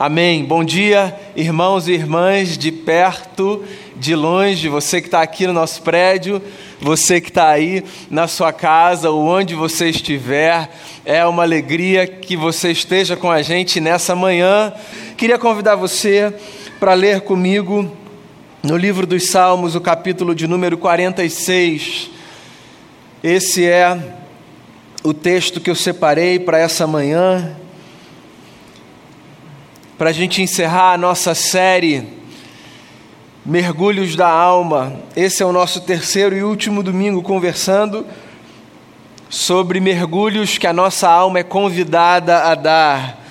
Amém. Bom dia, irmãos e irmãs de perto, de longe, você que está aqui no nosso prédio, você que está aí na sua casa ou onde você estiver. É uma alegria que você esteja com a gente nessa manhã. Queria convidar você para ler comigo no livro dos Salmos, o capítulo de número 46. Esse é o texto que eu separei para essa manhã para a gente encerrar a nossa série Mergulhos da Alma. Esse é o nosso terceiro e último domingo conversando sobre mergulhos que a nossa alma é convidada a dar.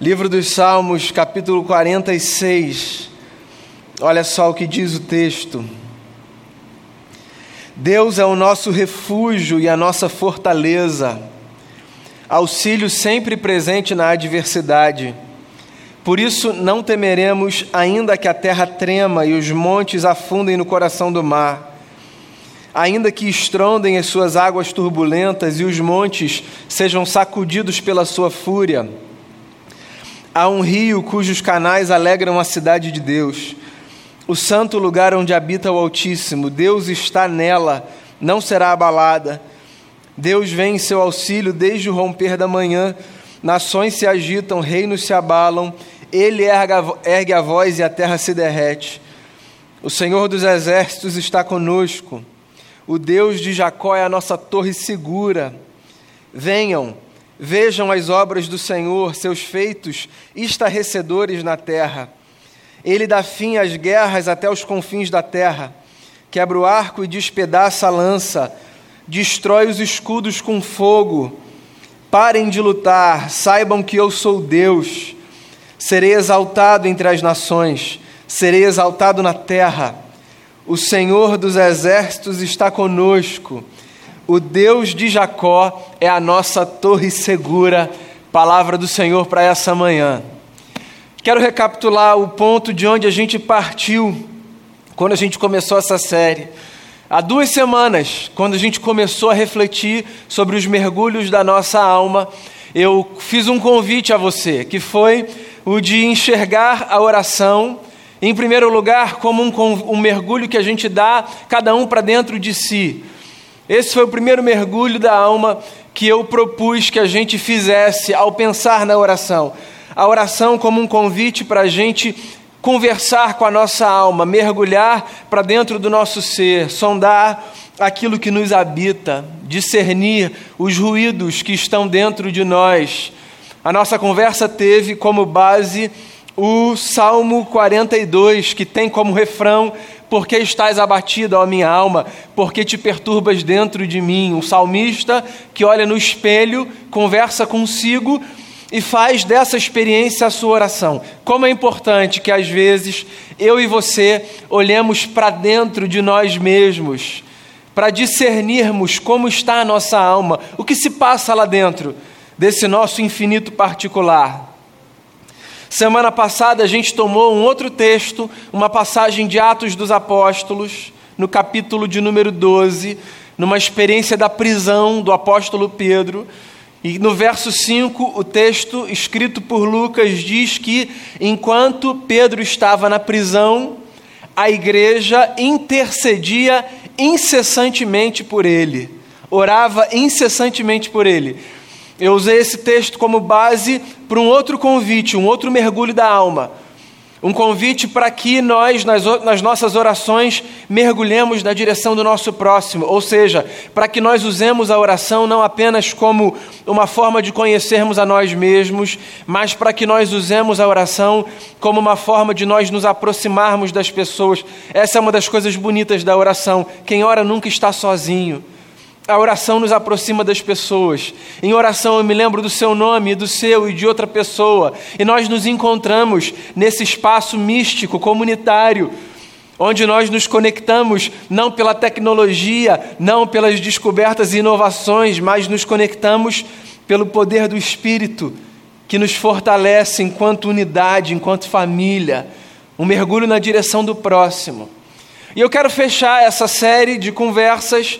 Livro dos Salmos, capítulo 46. Olha só o que diz o texto. Deus é o nosso refúgio e a nossa fortaleza auxílio sempre presente na adversidade. Por isso não temeremos, ainda que a terra trema e os montes afundem no coração do mar, ainda que estrondem as suas águas turbulentas e os montes sejam sacudidos pela sua fúria. Há um rio cujos canais alegram a cidade de Deus, o santo lugar onde habita o Altíssimo. Deus está nela, não será abalada. Deus vem em seu auxílio desde o romper da manhã. Nações se agitam, reinos se abalam. Ele ergue a voz e a terra se derrete. O Senhor dos exércitos está conosco. O Deus de Jacó é a nossa torre segura. Venham, vejam as obras do Senhor, seus feitos estarrecedores na terra. Ele dá fim às guerras até os confins da terra. Quebra o arco e despedaça a lança destrói os escudos com fogo. Parem de lutar, saibam que eu sou Deus. Serei exaltado entre as nações, serei exaltado na terra. O Senhor dos exércitos está conosco. O Deus de Jacó é a nossa torre segura. Palavra do Senhor para essa manhã. Quero recapitular o ponto de onde a gente partiu quando a gente começou essa série. Há duas semanas, quando a gente começou a refletir sobre os mergulhos da nossa alma, eu fiz um convite a você, que foi o de enxergar a oração, em primeiro lugar, como um, um mergulho que a gente dá, cada um para dentro de si. Esse foi o primeiro mergulho da alma que eu propus que a gente fizesse ao pensar na oração. A oração como um convite para a gente conversar com a nossa alma, mergulhar para dentro do nosso ser, sondar aquilo que nos habita, discernir os ruídos que estão dentro de nós. A nossa conversa teve como base o Salmo 42, que tem como refrão: Por que estás abatido, ó minha alma? Por que te perturbas dentro de mim? Um salmista que olha no espelho, conversa consigo e faz dessa experiência a sua oração. Como é importante que às vezes eu e você olhemos para dentro de nós mesmos, para discernirmos como está a nossa alma, o que se passa lá dentro desse nosso infinito particular. Semana passada a gente tomou um outro texto, uma passagem de Atos dos Apóstolos, no capítulo de número 12, numa experiência da prisão do apóstolo Pedro e no verso 5, o texto escrito por Lucas diz que enquanto Pedro estava na prisão, a igreja intercedia incessantemente por ele, orava incessantemente por ele. Eu usei esse texto como base para um outro convite, um outro mergulho da alma um convite para que nós, nas, nas, nossas orações, mergulhemos na direção do nosso próximo, ou seja, para que nós usemos a oração não apenas como uma forma de conhecermos a nós mesmos, mas para que nós usemos a oração como uma forma de nós nos aproximarmos das pessoas. Essa é uma das coisas bonitas da oração. Quem ora nunca está sozinho. A oração nos aproxima das pessoas. Em oração eu me lembro do seu nome, do seu e de outra pessoa. E nós nos encontramos nesse espaço místico, comunitário, onde nós nos conectamos não pela tecnologia, não pelas descobertas e inovações, mas nos conectamos pelo poder do Espírito que nos fortalece enquanto unidade, enquanto família. Um mergulho na direção do próximo. E eu quero fechar essa série de conversas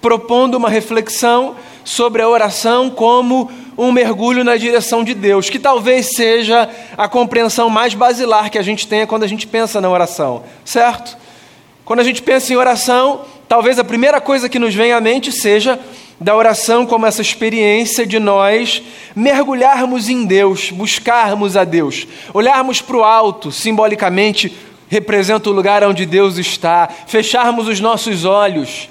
propondo uma reflexão sobre a oração como um mergulho na direção de Deus, que talvez seja a compreensão mais basilar que a gente tenha quando a gente pensa na oração, certo? Quando a gente pensa em oração, talvez a primeira coisa que nos vem à mente seja da oração como essa experiência de nós mergulharmos em Deus, buscarmos a Deus, olharmos para o alto, simbolicamente representa o lugar onde Deus está, fecharmos os nossos olhos.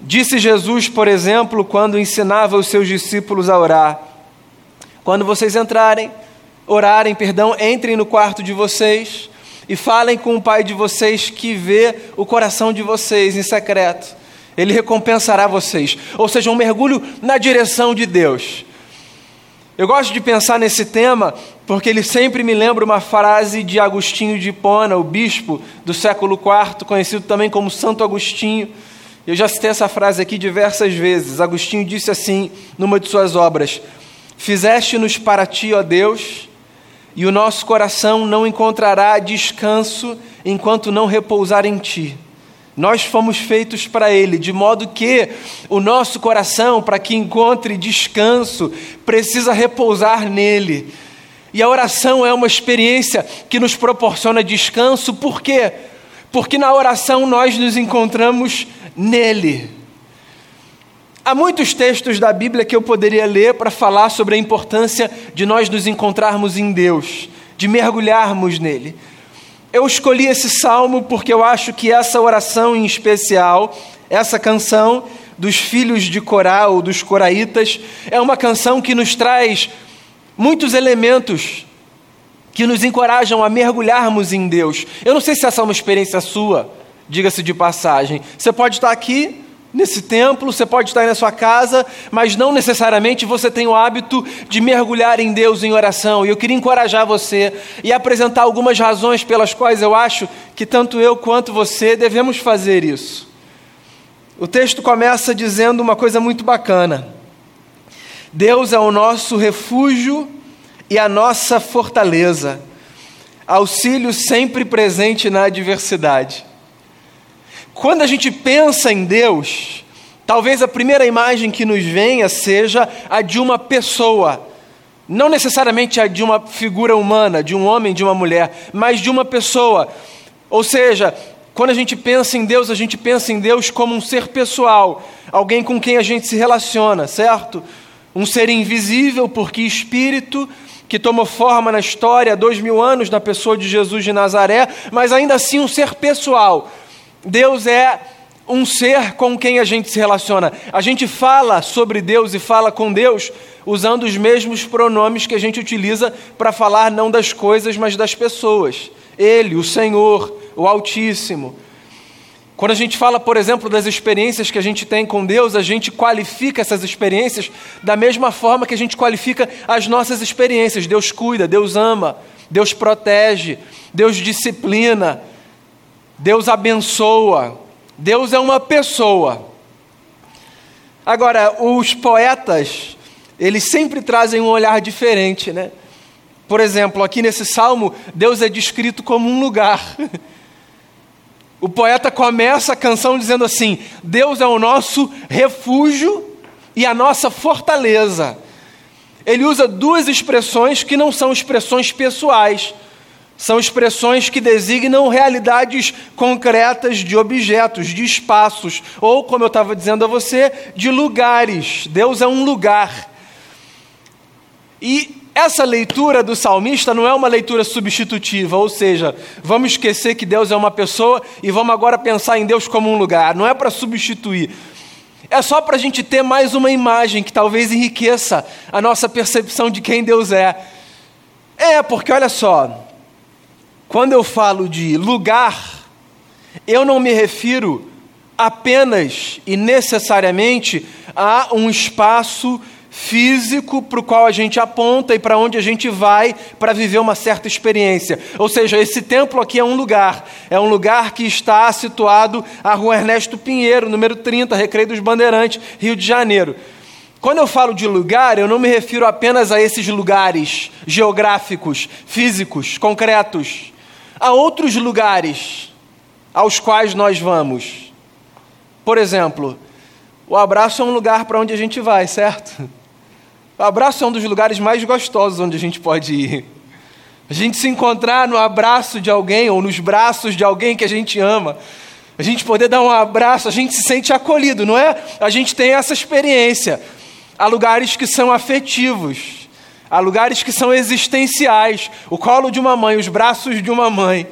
Disse Jesus, por exemplo, quando ensinava os seus discípulos a orar: Quando vocês entrarem, orarem, perdão, entrem no quarto de vocês e falem com o Pai de vocês que vê o coração de vocês em secreto ele recompensará vocês. Ou seja, um mergulho na direção de Deus. Eu gosto de pensar nesse tema porque ele sempre me lembra uma frase de Agostinho de Hipona, o bispo do século IV, conhecido também como Santo Agostinho. Eu já citei essa frase aqui diversas vezes. Agostinho disse assim numa de suas obras: Fizeste-nos para ti, ó Deus, e o nosso coração não encontrará descanso enquanto não repousar em ti. Nós fomos feitos para Ele, de modo que o nosso coração, para que encontre descanso, precisa repousar nele. E a oração é uma experiência que nos proporciona descanso, por quê? Porque na oração nós nos encontramos nele. Há muitos textos da Bíblia que eu poderia ler para falar sobre a importância de nós nos encontrarmos em Deus, de mergulharmos nele. Eu escolhi esse salmo porque eu acho que essa oração em especial, essa canção dos filhos de Corá ou dos coraitas, é uma canção que nos traz muitos elementos que nos encorajam a mergulharmos em Deus. Eu não sei se essa é uma experiência sua, diga-se de passagem. Você pode estar aqui nesse templo, você pode estar aí na sua casa, mas não necessariamente você tem o hábito de mergulhar em Deus em oração. E eu queria encorajar você e apresentar algumas razões pelas quais eu acho que tanto eu quanto você devemos fazer isso. O texto começa dizendo uma coisa muito bacana. Deus é o nosso refúgio e a nossa fortaleza, auxílio sempre presente na adversidade. Quando a gente pensa em Deus, talvez a primeira imagem que nos venha seja a de uma pessoa. Não necessariamente a de uma figura humana, de um homem, de uma mulher, mas de uma pessoa. Ou seja, quando a gente pensa em Deus, a gente pensa em Deus como um ser pessoal, alguém com quem a gente se relaciona, certo? Um ser invisível, porque espírito, que tomou forma na história há dois mil anos na pessoa de Jesus de Nazaré, mas ainda assim um ser pessoal, Deus é um ser com quem a gente se relaciona. A gente fala sobre Deus e fala com Deus usando os mesmos pronomes que a gente utiliza para falar não das coisas, mas das pessoas. Ele, o Senhor, o Altíssimo. Quando a gente fala, por exemplo, das experiências que a gente tem com Deus, a gente qualifica essas experiências da mesma forma que a gente qualifica as nossas experiências. Deus cuida, Deus ama, Deus protege, Deus disciplina, Deus abençoa, Deus é uma pessoa. Agora, os poetas, eles sempre trazem um olhar diferente, né? Por exemplo, aqui nesse salmo, Deus é descrito como um lugar. O poeta começa a canção dizendo assim: Deus é o nosso refúgio e a nossa fortaleza. Ele usa duas expressões que não são expressões pessoais, são expressões que designam realidades concretas de objetos, de espaços, ou, como eu estava dizendo a você, de lugares. Deus é um lugar. E essa leitura do salmista não é uma leitura substitutiva, ou seja, vamos esquecer que Deus é uma pessoa e vamos agora pensar em Deus como um lugar. Não é para substituir. É só para a gente ter mais uma imagem que talvez enriqueça a nossa percepção de quem Deus é. É, porque olha só, quando eu falo de lugar, eu não me refiro apenas e necessariamente a um espaço físico para o qual a gente aponta e para onde a gente vai para viver uma certa experiência. Ou seja, esse templo aqui é um lugar, é um lugar que está situado à Rua Ernesto Pinheiro, número 30, Recreio dos Bandeirantes, Rio de Janeiro. Quando eu falo de lugar, eu não me refiro apenas a esses lugares geográficos, físicos, concretos. Há outros lugares aos quais nós vamos. Por exemplo, o abraço é um lugar para onde a gente vai, certo? O abraço é um dos lugares mais gostosos onde a gente pode ir. A gente se encontrar no abraço de alguém ou nos braços de alguém que a gente ama. A gente poder dar um abraço, a gente se sente acolhido, não é? A gente tem essa experiência. Há lugares que são afetivos, há lugares que são existenciais. O colo de uma mãe, os braços de uma mãe.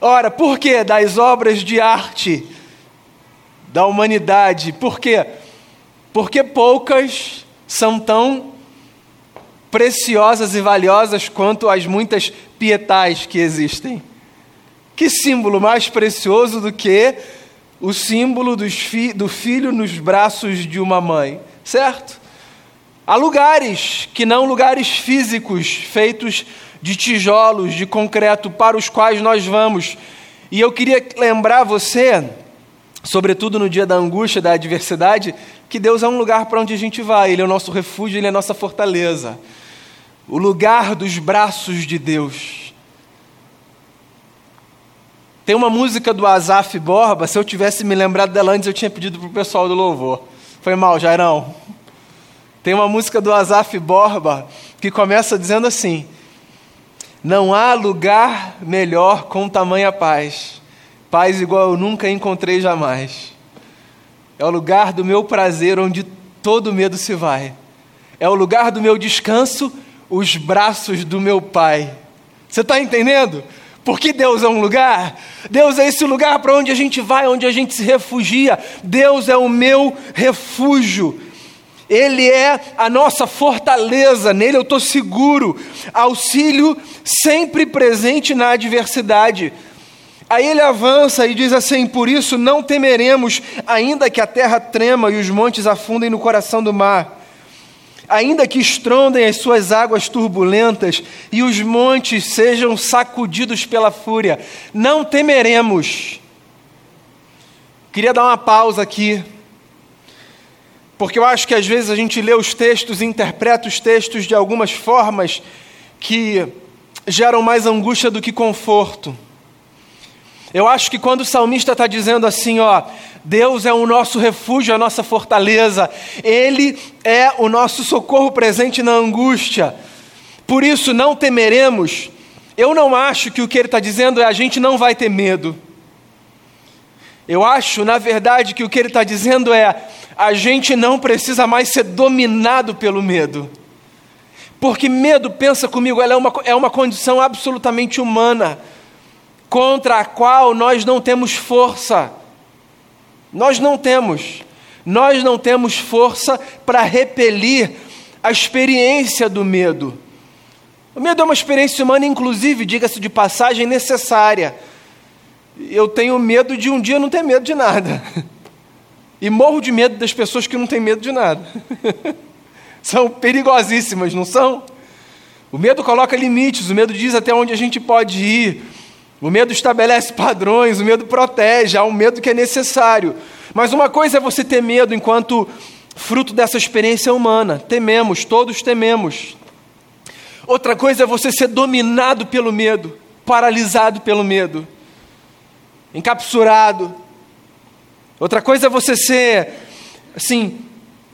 Ora, por que das obras de arte da humanidade. Por quê? Porque poucas são tão preciosas e valiosas quanto as muitas pietais que existem. Que símbolo mais precioso do que o símbolo fi do filho nos braços de uma mãe, certo? Há lugares que não lugares físicos, feitos de tijolos, de concreto, para os quais nós vamos. E eu queria lembrar você sobretudo no dia da angústia, da adversidade, que Deus é um lugar para onde a gente vai, Ele é o nosso refúgio, Ele é a nossa fortaleza. O lugar dos braços de Deus. Tem uma música do Azaf Borba, se eu tivesse me lembrado dela antes, eu tinha pedido para o pessoal do louvor. Foi mal, Jairão. Tem uma música do Azaf Borba que começa dizendo assim: Não há lugar melhor com tamanha paz Paz igual eu nunca encontrei jamais. É o lugar do meu prazer onde todo medo se vai. É o lugar do meu descanso, os braços do meu Pai. Você está entendendo? Porque Deus é um lugar, Deus é esse lugar para onde a gente vai, onde a gente se refugia. Deus é o meu refúgio. Ele é a nossa fortaleza, nele eu estou seguro. Auxílio sempre presente na adversidade. Aí ele avança e diz assim: Por isso não temeremos, ainda que a terra trema e os montes afundem no coração do mar, ainda que estrondem as suas águas turbulentas e os montes sejam sacudidos pela fúria, não temeremos. Queria dar uma pausa aqui, porque eu acho que às vezes a gente lê os textos e interpreta os textos de algumas formas que geram mais angústia do que conforto. Eu acho que quando o salmista está dizendo assim, ó, Deus é o nosso refúgio, a nossa fortaleza, Ele é o nosso socorro presente na angústia, por isso não temeremos. Eu não acho que o que ele está dizendo é a gente não vai ter medo. Eu acho, na verdade, que o que ele está dizendo é a gente não precisa mais ser dominado pelo medo. Porque medo, pensa comigo, é uma, é uma condição absolutamente humana contra a qual nós não temos força. Nós não temos. Nós não temos força para repelir a experiência do medo. O medo é uma experiência humana, inclusive, diga-se de passagem, necessária. Eu tenho medo de um dia não ter medo de nada. E morro de medo das pessoas que não têm medo de nada. são perigosíssimas, não são? O medo coloca limites, o medo diz até onde a gente pode ir. O medo estabelece padrões, o medo protege, há um medo que é necessário. Mas uma coisa é você ter medo enquanto fruto dessa experiência humana. Tememos, todos tememos. Outra coisa é você ser dominado pelo medo, paralisado pelo medo, encapsurado. Outra coisa é você ser, assim,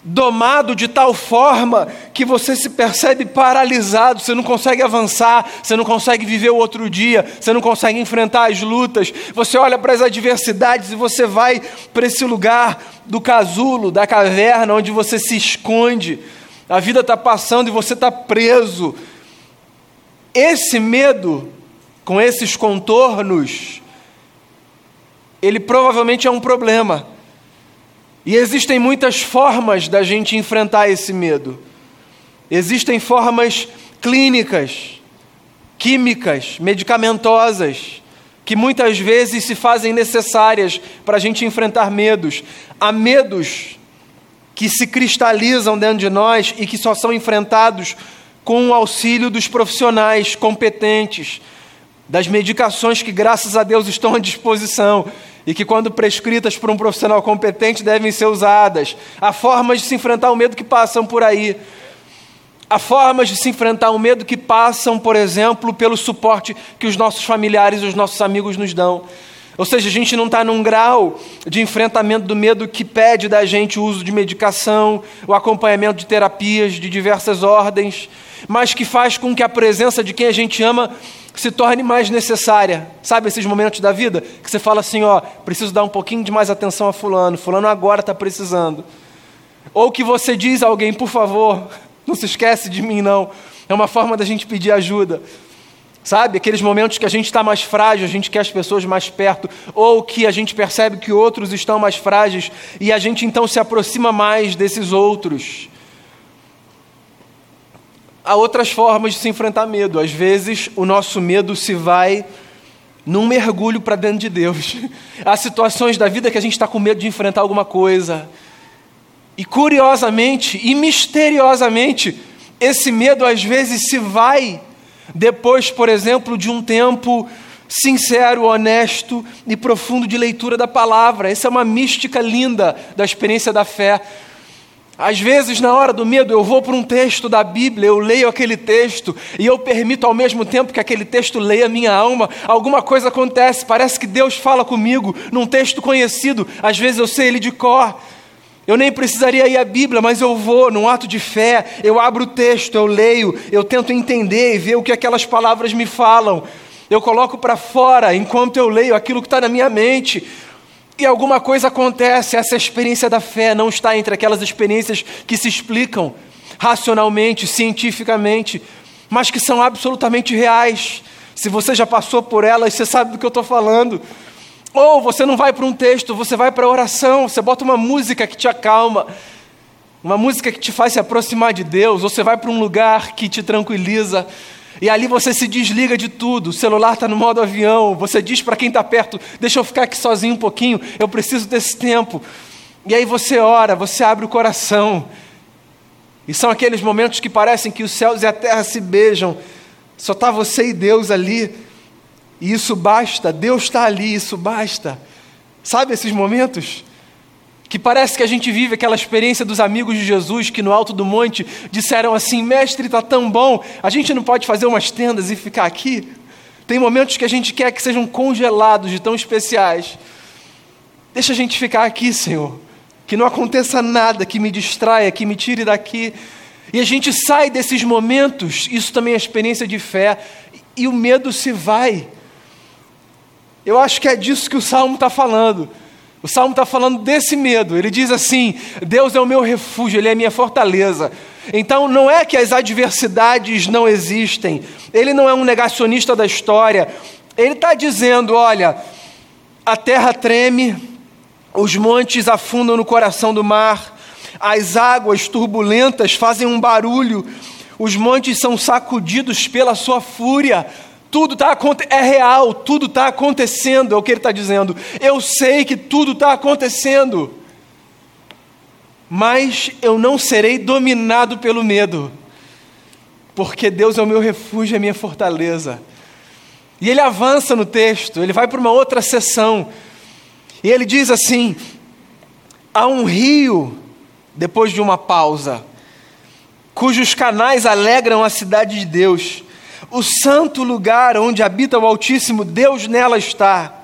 domado de tal forma que você se percebe paralisado, você não consegue avançar, você não consegue viver o outro dia, você não consegue enfrentar as lutas, você olha para as adversidades e você vai para esse lugar do casulo, da caverna, onde você se esconde, a vida está passando e você está preso. Esse medo, com esses contornos, ele provavelmente é um problema e existem muitas formas da gente enfrentar esse medo. Existem formas clínicas, químicas, medicamentosas, que muitas vezes se fazem necessárias para a gente enfrentar medos. Há medos que se cristalizam dentro de nós e que só são enfrentados com o auxílio dos profissionais competentes, das medicações que, graças a Deus, estão à disposição e que, quando prescritas por um profissional competente, devem ser usadas. Há formas de se enfrentar o medo que passam por aí. Há formas de se enfrentar o medo que passam, por exemplo, pelo suporte que os nossos familiares e os nossos amigos nos dão. Ou seja, a gente não está num grau de enfrentamento do medo que pede da gente o uso de medicação, o acompanhamento de terapias de diversas ordens, mas que faz com que a presença de quem a gente ama se torne mais necessária. Sabe esses momentos da vida que você fala assim: ó, preciso dar um pouquinho de mais atenção a Fulano, Fulano agora está precisando. Ou que você diz a alguém, por favor, não se esquece de mim, não. É uma forma da gente pedir ajuda. Sabe, aqueles momentos que a gente está mais frágil, a gente quer as pessoas mais perto, ou que a gente percebe que outros estão mais frágeis e a gente então se aproxima mais desses outros. Há outras formas de se enfrentar medo. Às vezes, o nosso medo se vai num mergulho para dentro de Deus. Há situações da vida que a gente está com medo de enfrentar alguma coisa. E curiosamente e misteriosamente, esse medo às vezes se vai depois, por exemplo, de um tempo sincero, honesto e profundo de leitura da palavra. Essa é uma mística linda da experiência da fé. Às vezes, na hora do medo, eu vou para um texto da Bíblia, eu leio aquele texto e eu permito ao mesmo tempo que aquele texto leia minha alma. Alguma coisa acontece, parece que Deus fala comigo num texto conhecido. Às vezes eu sei ele de cor. Eu nem precisaria ir à Bíblia, mas eu vou num ato de fé, eu abro o texto, eu leio, eu tento entender e ver o que aquelas palavras me falam. Eu coloco para fora enquanto eu leio aquilo que está na minha mente. E alguma coisa acontece, essa experiência da fé não está entre aquelas experiências que se explicam racionalmente, cientificamente, mas que são absolutamente reais. Se você já passou por elas, você sabe do que eu estou falando. Ou você não vai para um texto, você vai para a oração, você bota uma música que te acalma, uma música que te faz se aproximar de Deus, ou você vai para um lugar que te tranquiliza, e ali você se desliga de tudo, o celular está no modo avião, você diz para quem está perto: deixa eu ficar aqui sozinho um pouquinho, eu preciso desse tempo. E aí você ora, você abre o coração, e são aqueles momentos que parecem que os céus e a terra se beijam, só está você e Deus ali. E isso basta, Deus está ali, isso basta. Sabe esses momentos? Que parece que a gente vive aquela experiência dos amigos de Jesus que no alto do monte disseram assim: Mestre, está tão bom, a gente não pode fazer umas tendas e ficar aqui? Tem momentos que a gente quer que sejam congelados de tão especiais. Deixa a gente ficar aqui, Senhor. Que não aconteça nada que me distraia, que me tire daqui. E a gente sai desses momentos, isso também é experiência de fé, e o medo se vai. Eu acho que é disso que o salmo está falando. O salmo está falando desse medo. Ele diz assim: Deus é o meu refúgio, Ele é a minha fortaleza. Então não é que as adversidades não existem. Ele não é um negacionista da história. Ele está dizendo: olha, a terra treme, os montes afundam no coração do mar, as águas turbulentas fazem um barulho, os montes são sacudidos pela sua fúria. Tudo está é real, tudo está acontecendo, é o que ele está dizendo. Eu sei que tudo está acontecendo, mas eu não serei dominado pelo medo, porque Deus é o meu refúgio, é a minha fortaleza. E ele avança no texto, ele vai para uma outra sessão, e ele diz assim: há um rio, depois de uma pausa, cujos canais alegram a cidade de Deus o santo lugar onde habita o Altíssimo, Deus nela está.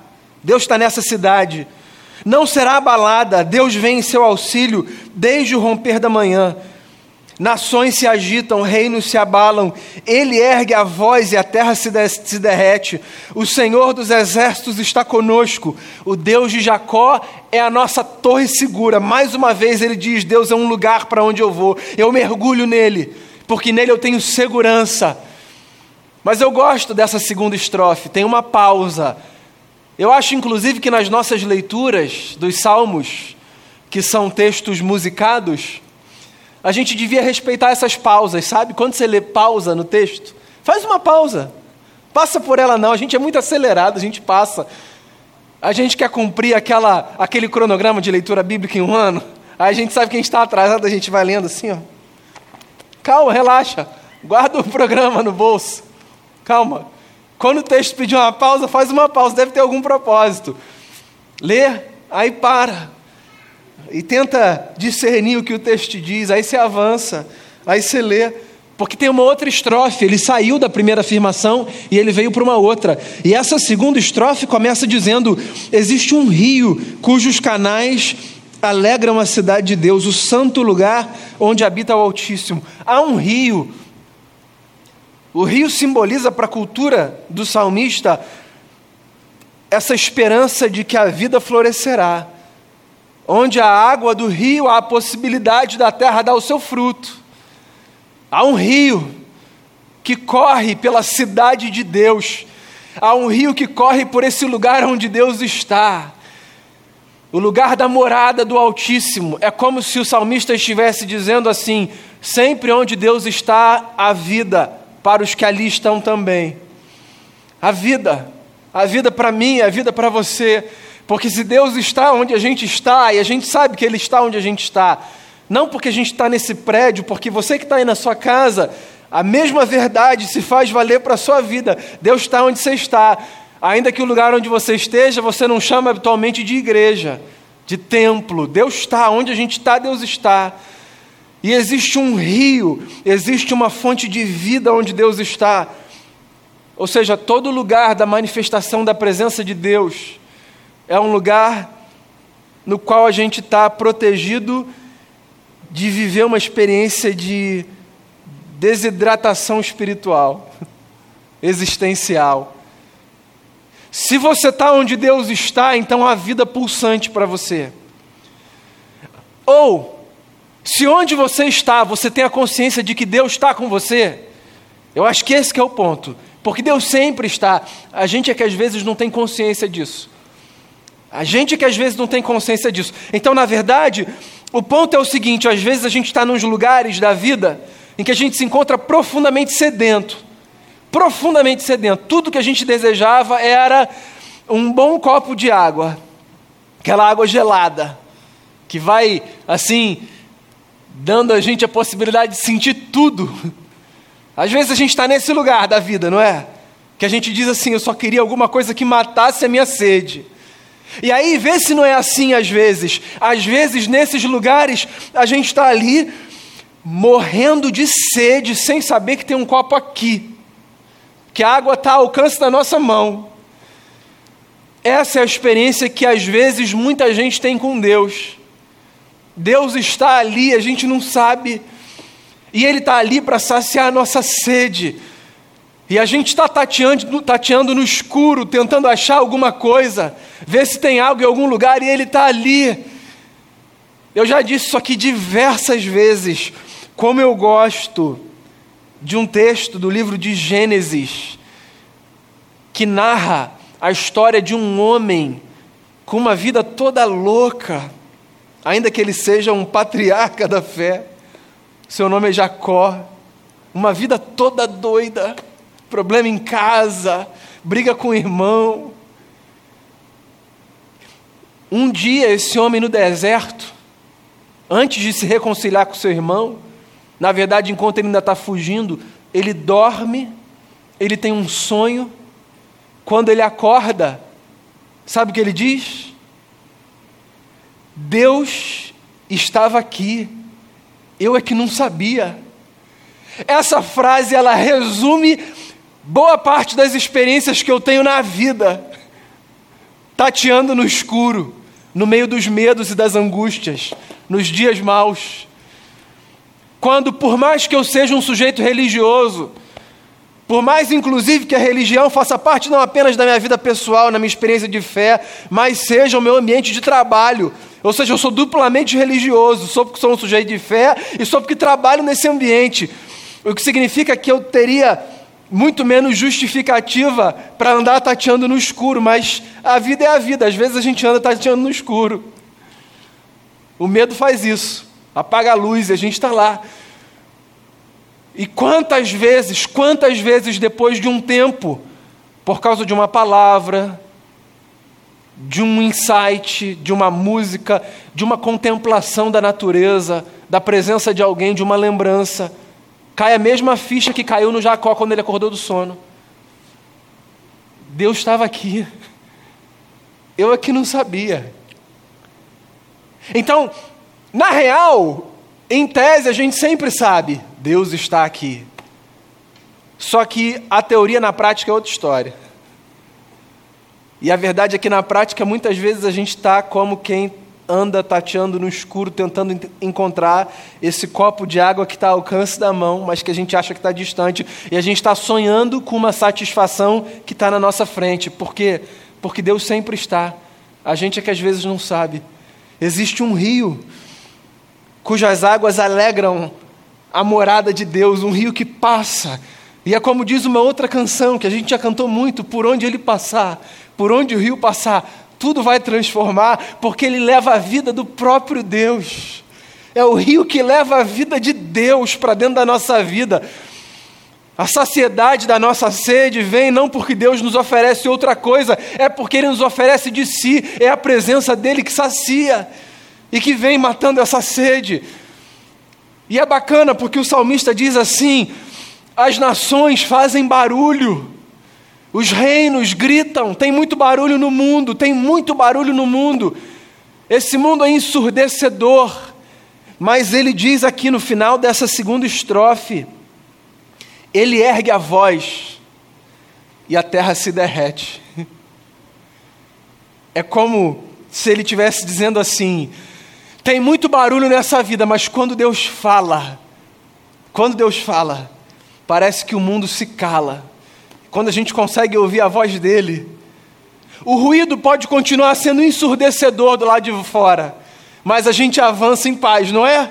Deus está nessa cidade. Não será abalada, Deus vem em seu auxílio desde o romper da manhã. Nações se agitam, reinos se abalam, ele ergue a voz e a terra se, de se derrete. O Senhor dos exércitos está conosco, o Deus de Jacó é a nossa torre segura. Mais uma vez ele diz: Deus é um lugar para onde eu vou, eu mergulho nele, porque nele eu tenho segurança. Mas eu gosto dessa segunda estrofe, tem uma pausa. Eu acho, inclusive, que nas nossas leituras dos salmos, que são textos musicados, a gente devia respeitar essas pausas, sabe? Quando você lê pausa no texto, faz uma pausa. Passa por ela não, a gente é muito acelerado, a gente passa. A gente quer cumprir aquela, aquele cronograma de leitura bíblica em um ano. Aí a gente sabe que a gente está atrasado, a gente vai lendo assim, ó. Calma, relaxa. Guarda o programa no bolso. Calma. Quando o texto pedir uma pausa, faz uma pausa, deve ter algum propósito. Lê, aí para. E tenta discernir o que o texto diz, aí você avança, aí você lê. Porque tem uma outra estrofe, ele saiu da primeira afirmação e ele veio para uma outra. E essa segunda estrofe começa dizendo: Existe um rio cujos canais alegram a cidade de Deus, o santo lugar onde habita o Altíssimo. Há um rio. O rio simboliza para a cultura do salmista essa esperança de que a vida florescerá. Onde a água do rio há a possibilidade da terra dar o seu fruto. Há um rio que corre pela cidade de Deus. Há um rio que corre por esse lugar onde Deus está. O lugar da morada do Altíssimo. É como se o salmista estivesse dizendo assim: sempre onde Deus está, há vida para os que ali estão também. A vida, a vida para mim, a vida para você. Porque se Deus está onde a gente está, e a gente sabe que Ele está onde a gente está, não porque a gente está nesse prédio, porque você que está aí na sua casa, a mesma verdade se faz valer para a sua vida. Deus está onde você está. Ainda que o lugar onde você esteja, você não chama habitualmente de igreja, de templo. Deus está, onde a gente está, Deus está. E existe um rio, existe uma fonte de vida onde Deus está. Ou seja, todo lugar da manifestação da presença de Deus é um lugar no qual a gente está protegido de viver uma experiência de desidratação espiritual, existencial. Se você está onde Deus está, então há vida pulsante para você. Ou, se onde você está, você tem a consciência de que Deus está com você, eu acho que esse é o ponto. Porque Deus sempre está. A gente é que às vezes não tem consciência disso. A gente é que às vezes não tem consciência disso. Então, na verdade, o ponto é o seguinte: às vezes a gente está nos lugares da vida em que a gente se encontra profundamente sedento profundamente sedento. Tudo que a gente desejava era um bom copo de água, aquela água gelada, que vai, assim, dando a gente a possibilidade de sentir tudo. Às vezes a gente está nesse lugar da vida, não é? Que a gente diz assim: eu só queria alguma coisa que matasse a minha sede. E aí, vê se não é assim às vezes. Às vezes, nesses lugares, a gente está ali morrendo de sede, sem saber que tem um copo aqui que a água está ao alcance da nossa mão. Essa é a experiência que às vezes muita gente tem com Deus. Deus está ali, a gente não sabe, e Ele está ali para saciar a nossa sede. E a gente está tateando, tateando no escuro, tentando achar alguma coisa, ver se tem algo em algum lugar, e Ele está ali. Eu já disse isso aqui diversas vezes, como eu gosto de um texto do livro de Gênesis, que narra a história de um homem com uma vida toda louca, ainda que ele seja um patriarca da fé. Seu nome é Jacó. Uma vida toda doida, problema em casa, briga com o irmão. Um dia, esse homem no deserto, antes de se reconciliar com seu irmão, na verdade, enquanto ele ainda está fugindo, ele dorme, ele tem um sonho. Quando ele acorda, sabe o que ele diz? Deus estava aqui, eu é que não sabia. Essa frase ela resume boa parte das experiências que eu tenho na vida, tateando no escuro, no meio dos medos e das angústias, nos dias maus. Quando, por mais que eu seja um sujeito religioso, por mais, inclusive, que a religião faça parte não apenas da minha vida pessoal, na minha experiência de fé, mas seja o meu ambiente de trabalho. Ou seja, eu sou duplamente religioso, sou porque sou um sujeito de fé e sou porque trabalho nesse ambiente. O que significa que eu teria muito menos justificativa para andar tateando no escuro, mas a vida é a vida, às vezes a gente anda tateando no escuro. O medo faz isso apaga a luz e a gente está lá. E quantas vezes, quantas vezes depois de um tempo, por causa de uma palavra, de um insight, de uma música, de uma contemplação da natureza, da presença de alguém, de uma lembrança, cai a mesma ficha que caiu no Jacó quando ele acordou do sono. Deus estava aqui. Eu aqui não sabia. Então, na real, em tese, a gente sempre sabe, Deus está aqui. Só que a teoria na prática é outra história. E a verdade é que na prática muitas vezes a gente está como quem anda tateando no escuro, tentando encontrar esse copo de água que está ao alcance da mão, mas que a gente acha que está distante, e a gente está sonhando com uma satisfação que está na nossa frente. Por quê? Porque Deus sempre está. A gente é que às vezes não sabe. Existe um rio cujas águas alegram a morada de Deus, um rio que passa. E é como diz uma outra canção que a gente já cantou muito: por onde ele passar, por onde o rio passar, tudo vai transformar, porque ele leva a vida do próprio Deus. É o rio que leva a vida de Deus para dentro da nossa vida. A saciedade da nossa sede vem não porque Deus nos oferece outra coisa, é porque Ele nos oferece de si, é a presença dEle que sacia e que vem matando essa sede. E é bacana porque o salmista diz assim: as nações fazem barulho, os reinos gritam, tem muito barulho no mundo, tem muito barulho no mundo. Esse mundo é ensurdecedor. Mas ele diz aqui no final dessa segunda estrofe: ele ergue a voz e a terra se derrete. É como se ele estivesse dizendo assim: tem muito barulho nessa vida, mas quando Deus fala, quando Deus fala, parece que o mundo se cala quando a gente consegue ouvir a voz dele. O ruído pode continuar sendo ensurdecedor do lado de fora, mas a gente avança em paz, não é?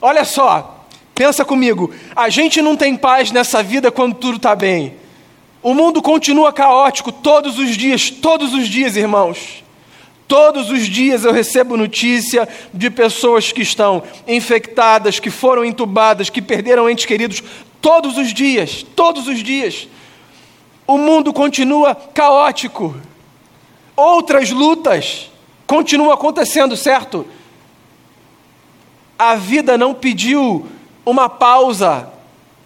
Olha só, pensa comigo, a gente não tem paz nessa vida quando tudo está bem. O mundo continua caótico todos os dias, todos os dias, irmãos. Todos os dias eu recebo notícia de pessoas que estão infectadas, que foram entubadas, que perderam entes queridos. Todos os dias, todos os dias o mundo continua caótico. Outras lutas continuam acontecendo, certo? A vida não pediu uma pausa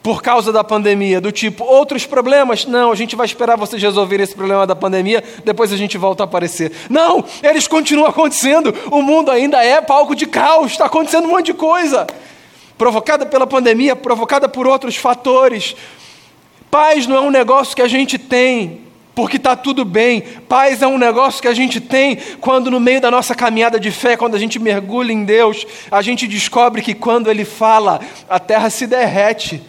por causa da pandemia, do tipo, outros problemas? Não, a gente vai esperar vocês resolverem esse problema da pandemia, depois a gente volta a aparecer. Não, eles continuam acontecendo, o mundo ainda é palco de caos, está acontecendo um monte de coisa. Provocada pela pandemia, provocada por outros fatores. Paz não é um negócio que a gente tem porque está tudo bem. Paz é um negócio que a gente tem quando, no meio da nossa caminhada de fé, quando a gente mergulha em Deus, a gente descobre que quando Ele fala, a terra se derrete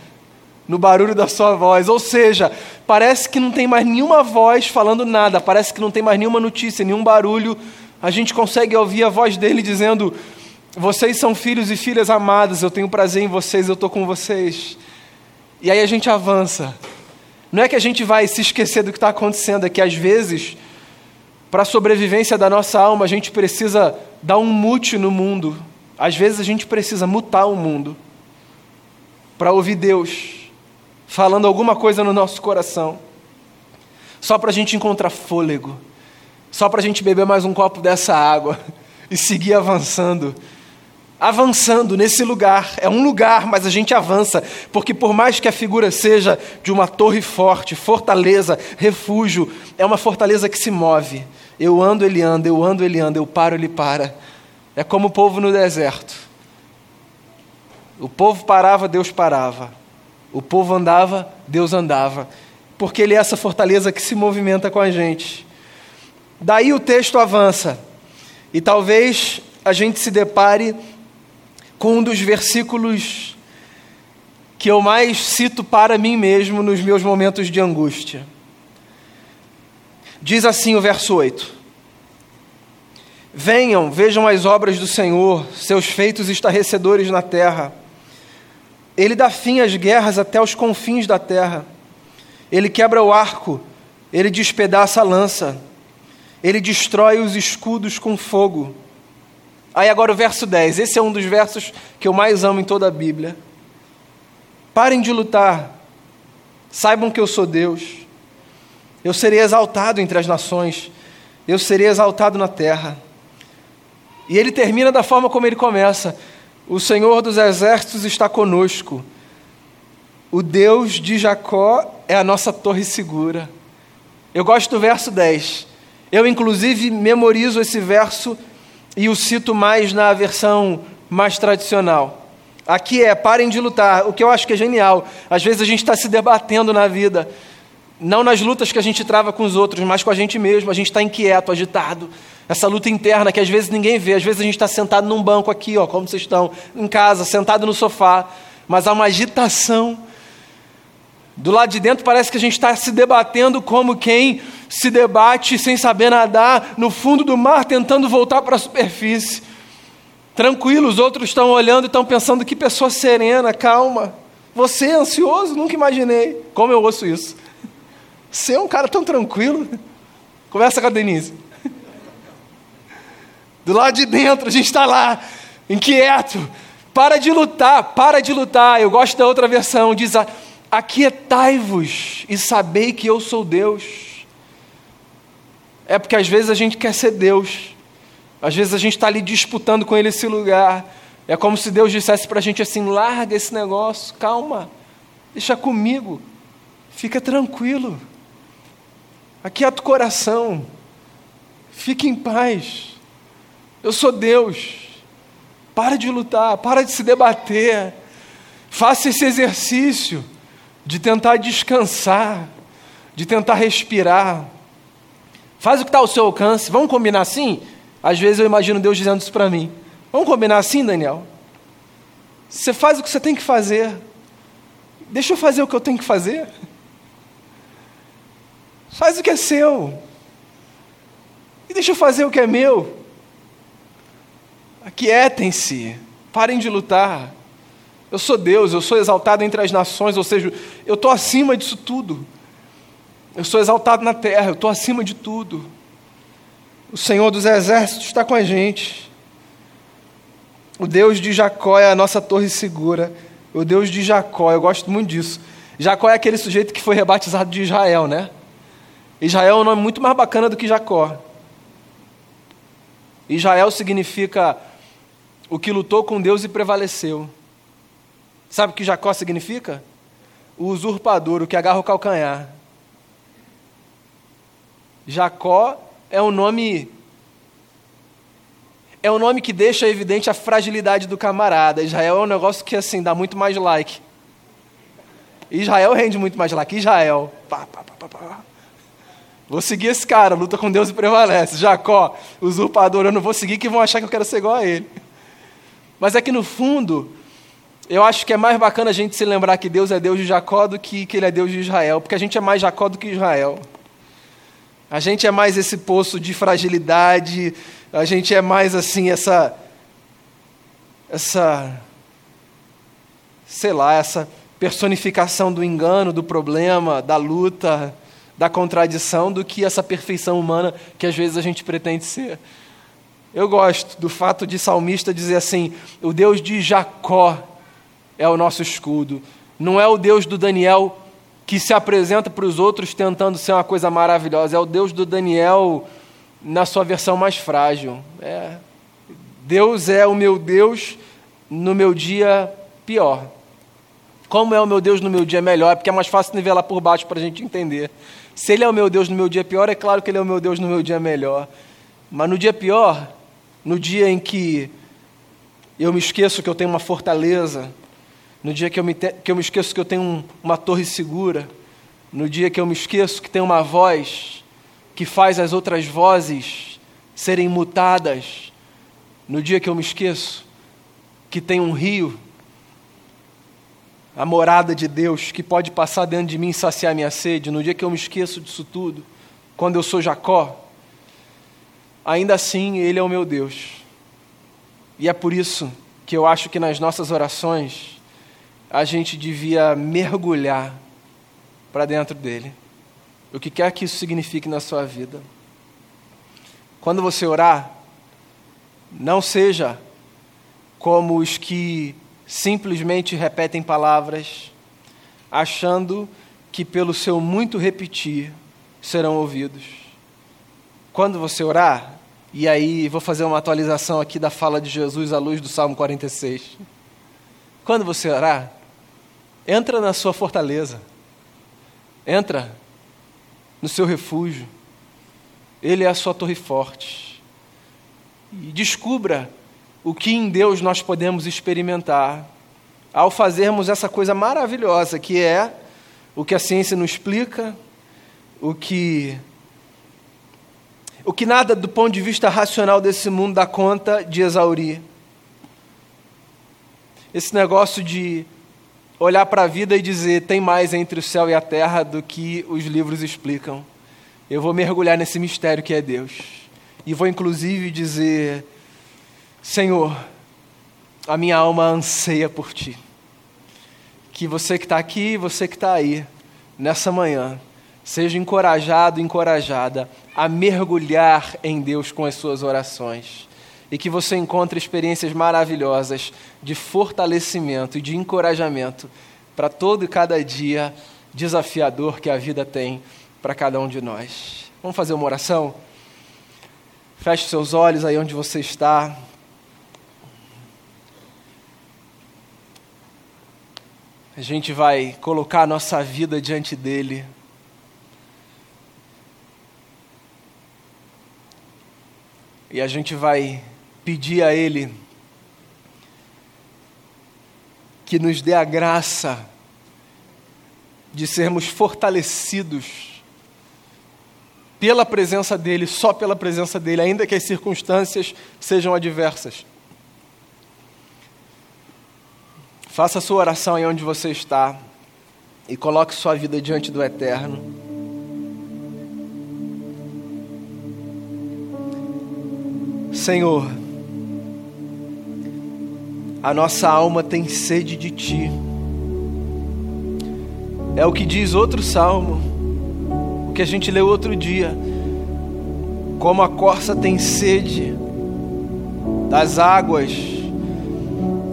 no barulho da Sua voz. Ou seja, parece que não tem mais nenhuma voz falando nada, parece que não tem mais nenhuma notícia, nenhum barulho. A gente consegue ouvir a voz dele dizendo: Vocês são filhos e filhas amadas, eu tenho prazer em vocês, eu estou com vocês. E aí a gente avança. Não é que a gente vai se esquecer do que está acontecendo, é que às vezes, para a sobrevivência da nossa alma, a gente precisa dar um mute no mundo. Às vezes a gente precisa mutar o mundo para ouvir Deus falando alguma coisa no nosso coração, só para a gente encontrar fôlego, só para a gente beber mais um copo dessa água e seguir avançando avançando nesse lugar. É um lugar, mas a gente avança, porque por mais que a figura seja de uma torre forte, fortaleza, refúgio, é uma fortaleza que se move. Eu ando, ele anda, eu ando, ele anda, eu paro, ele para. É como o povo no deserto. O povo parava, Deus parava. O povo andava, Deus andava. Porque ele é essa fortaleza que se movimenta com a gente. Daí o texto avança. E talvez a gente se depare com um dos versículos que eu mais cito para mim mesmo nos meus momentos de angústia. Diz assim o verso 8: Venham, vejam as obras do Senhor, seus feitos estarrecedores na terra. Ele dá fim às guerras até os confins da terra. Ele quebra o arco, ele despedaça a lança, ele destrói os escudos com fogo. Aí agora o verso 10, esse é um dos versos que eu mais amo em toda a Bíblia. Parem de lutar, saibam que eu sou Deus, eu serei exaltado entre as nações, eu serei exaltado na terra. E ele termina da forma como ele começa: O Senhor dos exércitos está conosco, o Deus de Jacó é a nossa torre segura. Eu gosto do verso 10. Eu, inclusive, memorizo esse verso e o cito mais na versão mais tradicional. Aqui é parem de lutar, o que eu acho que é genial. Às vezes a gente está se debatendo na vida, não nas lutas que a gente trava com os outros, mas com a gente mesmo. A gente está inquieto, agitado. Essa luta interna que às vezes ninguém vê. Às vezes a gente está sentado num banco aqui, ó, como vocês estão, em casa, sentado no sofá, mas há uma agitação. Do lado de dentro parece que a gente está se debatendo como quem se debate sem saber nadar no fundo do mar, tentando voltar para a superfície. Tranquilo, os outros estão olhando e estão pensando que pessoa serena, calma. Você é ansioso? Nunca imaginei. Como eu ouço isso? Você é um cara tão tranquilo. Conversa com a Denise. Do lado de dentro, a gente está lá, inquieto. Para de lutar, para de lutar. Eu gosto da outra versão, diz: Aquietai-vos e sabei que eu sou Deus. É porque às vezes a gente quer ser Deus, às vezes a gente está ali disputando com Ele esse lugar. É como se Deus dissesse para a gente assim: larga esse negócio, calma, deixa comigo, fica tranquilo, aquieta o coração, fique em paz. Eu sou Deus. Para de lutar, para de se debater. Faça esse exercício de tentar descansar, de tentar respirar. Faz o que está ao seu alcance. Vamos combinar assim? Às vezes eu imagino Deus dizendo isso para mim. Vamos combinar assim, Daniel? Você faz o que você tem que fazer. Deixa eu fazer o que eu tenho que fazer. Faz o que é seu. E deixa eu fazer o que é meu. Aquietem-se. Parem de lutar. Eu sou Deus, eu sou exaltado entre as nações, ou seja, eu estou acima disso tudo. Eu sou exaltado na terra, eu estou acima de tudo. O Senhor dos exércitos está com a gente. O Deus de Jacó é a nossa torre segura. O Deus de Jacó, eu gosto muito disso. Jacó é aquele sujeito que foi rebatizado de Israel, né? Israel é um nome muito mais bacana do que Jacó. Israel significa o que lutou com Deus e prevaleceu. Sabe o que Jacó significa? O usurpador, o que agarra o calcanhar. Jacó é um nome é um nome que deixa evidente a fragilidade do camarada. Israel é um negócio que assim dá muito mais like. Israel rende muito mais like. Israel. Pá, pá, pá, vou seguir esse cara, luta com Deus e prevalece. Jacó, usurpador, eu não vou seguir que vão achar que eu quero ser igual a ele. Mas é que no fundo, eu acho que é mais bacana a gente se lembrar que Deus é Deus de Jacó do que que ele é Deus de Israel, porque a gente é mais Jacó do que Israel. A gente é mais esse poço de fragilidade, a gente é mais assim essa essa sei lá, essa personificação do engano, do problema, da luta, da contradição do que essa perfeição humana que às vezes a gente pretende ser. Eu gosto do fato de salmista dizer assim: o Deus de Jacó é o nosso escudo, não é o Deus do Daniel que se apresenta para os outros tentando ser uma coisa maravilhosa. É o Deus do Daniel na sua versão mais frágil. É. Deus é o meu Deus no meu dia pior. Como é o meu Deus no meu dia melhor? Porque é mais fácil nivelar por baixo para a gente entender. Se Ele é o meu Deus no meu dia pior, é claro que Ele é o meu Deus no meu dia melhor. Mas no dia pior, no dia em que eu me esqueço que eu tenho uma fortaleza, no dia que eu me, que eu me esqueço que eu tenho um, uma torre segura, no dia que eu me esqueço que tem uma voz que faz as outras vozes serem mutadas, no dia que eu me esqueço que tem um rio, a morada de Deus que pode passar dentro de mim e saciar minha sede, no dia que eu me esqueço disso tudo, quando eu sou Jacó, ainda assim Ele é o meu Deus. E é por isso que eu acho que nas nossas orações, a gente devia mergulhar para dentro dele. O que quer que isso signifique na sua vida. Quando você orar, não seja como os que simplesmente repetem palavras, achando que pelo seu muito repetir serão ouvidos. Quando você orar, e aí vou fazer uma atualização aqui da fala de Jesus à luz do Salmo 46. Quando você orar, Entra na sua fortaleza. Entra no seu refúgio. Ele é a sua torre forte. E descubra o que em Deus nós podemos experimentar. ao fazermos essa coisa maravilhosa que é o que a ciência não explica, o que o que nada do ponto de vista racional desse mundo dá conta de exaurir. Esse negócio de olhar para a vida e dizer tem mais entre o céu e a terra do que os livros explicam. Eu vou mergulhar nesse mistério que é Deus. E vou inclusive dizer: Senhor, a minha alma anseia por ti. Que você que está aqui, você que está aí, nessa manhã, seja encorajado, encorajada a mergulhar em Deus com as suas orações. E que você encontre experiências maravilhosas de fortalecimento e de encorajamento para todo e cada dia desafiador que a vida tem para cada um de nós. Vamos fazer uma oração? Feche seus olhos aí onde você está. A gente vai colocar a nossa vida diante dele. E a gente vai pedir a ele que nos dê a graça de sermos fortalecidos pela presença dele, só pela presença dele, ainda que as circunstâncias sejam adversas. Faça a sua oração aí onde você está e coloque sua vida diante do Eterno. Senhor, a nossa alma tem sede de Ti. É o que diz outro salmo, o que a gente leu outro dia. Como a corça tem sede das águas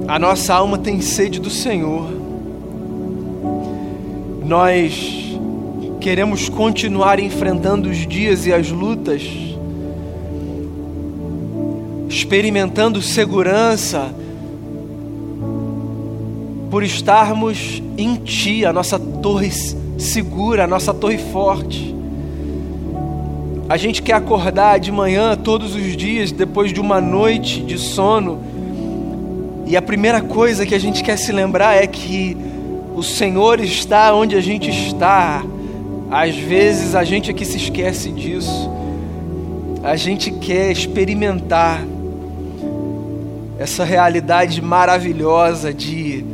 a nossa alma tem sede do Senhor. Nós queremos continuar enfrentando os dias e as lutas, experimentando segurança, por estarmos em Ti, a nossa torre segura, a nossa torre forte. A gente quer acordar de manhã todos os dias, depois de uma noite de sono e a primeira coisa que a gente quer se lembrar é que o Senhor está onde a gente está. Às vezes a gente aqui se esquece disso. A gente quer experimentar essa realidade maravilhosa de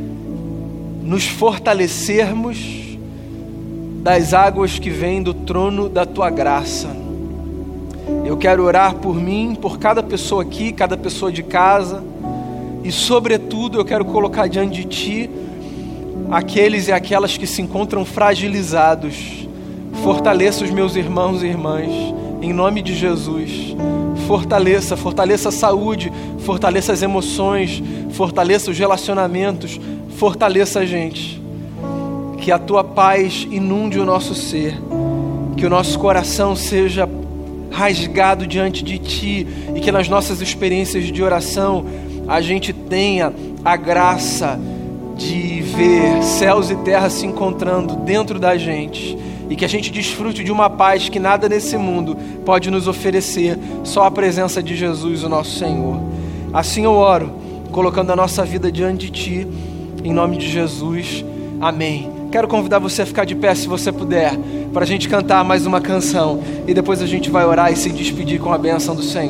nos fortalecermos das águas que vêm do trono da tua graça. Eu quero orar por mim, por cada pessoa aqui, cada pessoa de casa e, sobretudo, eu quero colocar diante de Ti aqueles e aquelas que se encontram fragilizados. Fortaleça os meus irmãos e irmãs, em nome de Jesus. Fortaleça, fortaleça a saúde, fortaleça as emoções, fortaleça os relacionamentos, fortaleça a gente. Que a tua paz inunde o nosso ser, que o nosso coração seja rasgado diante de ti e que nas nossas experiências de oração a gente tenha a graça de ver céus e terra se encontrando dentro da gente e que a gente desfrute de uma paz que nada nesse mundo pode nos oferecer, só a presença de Jesus, o nosso Senhor. Assim eu oro, colocando a nossa vida diante de Ti, em nome de Jesus. Amém. Quero convidar você a ficar de pé, se você puder, para a gente cantar mais uma canção e depois a gente vai orar e se despedir com a bênção do Senhor.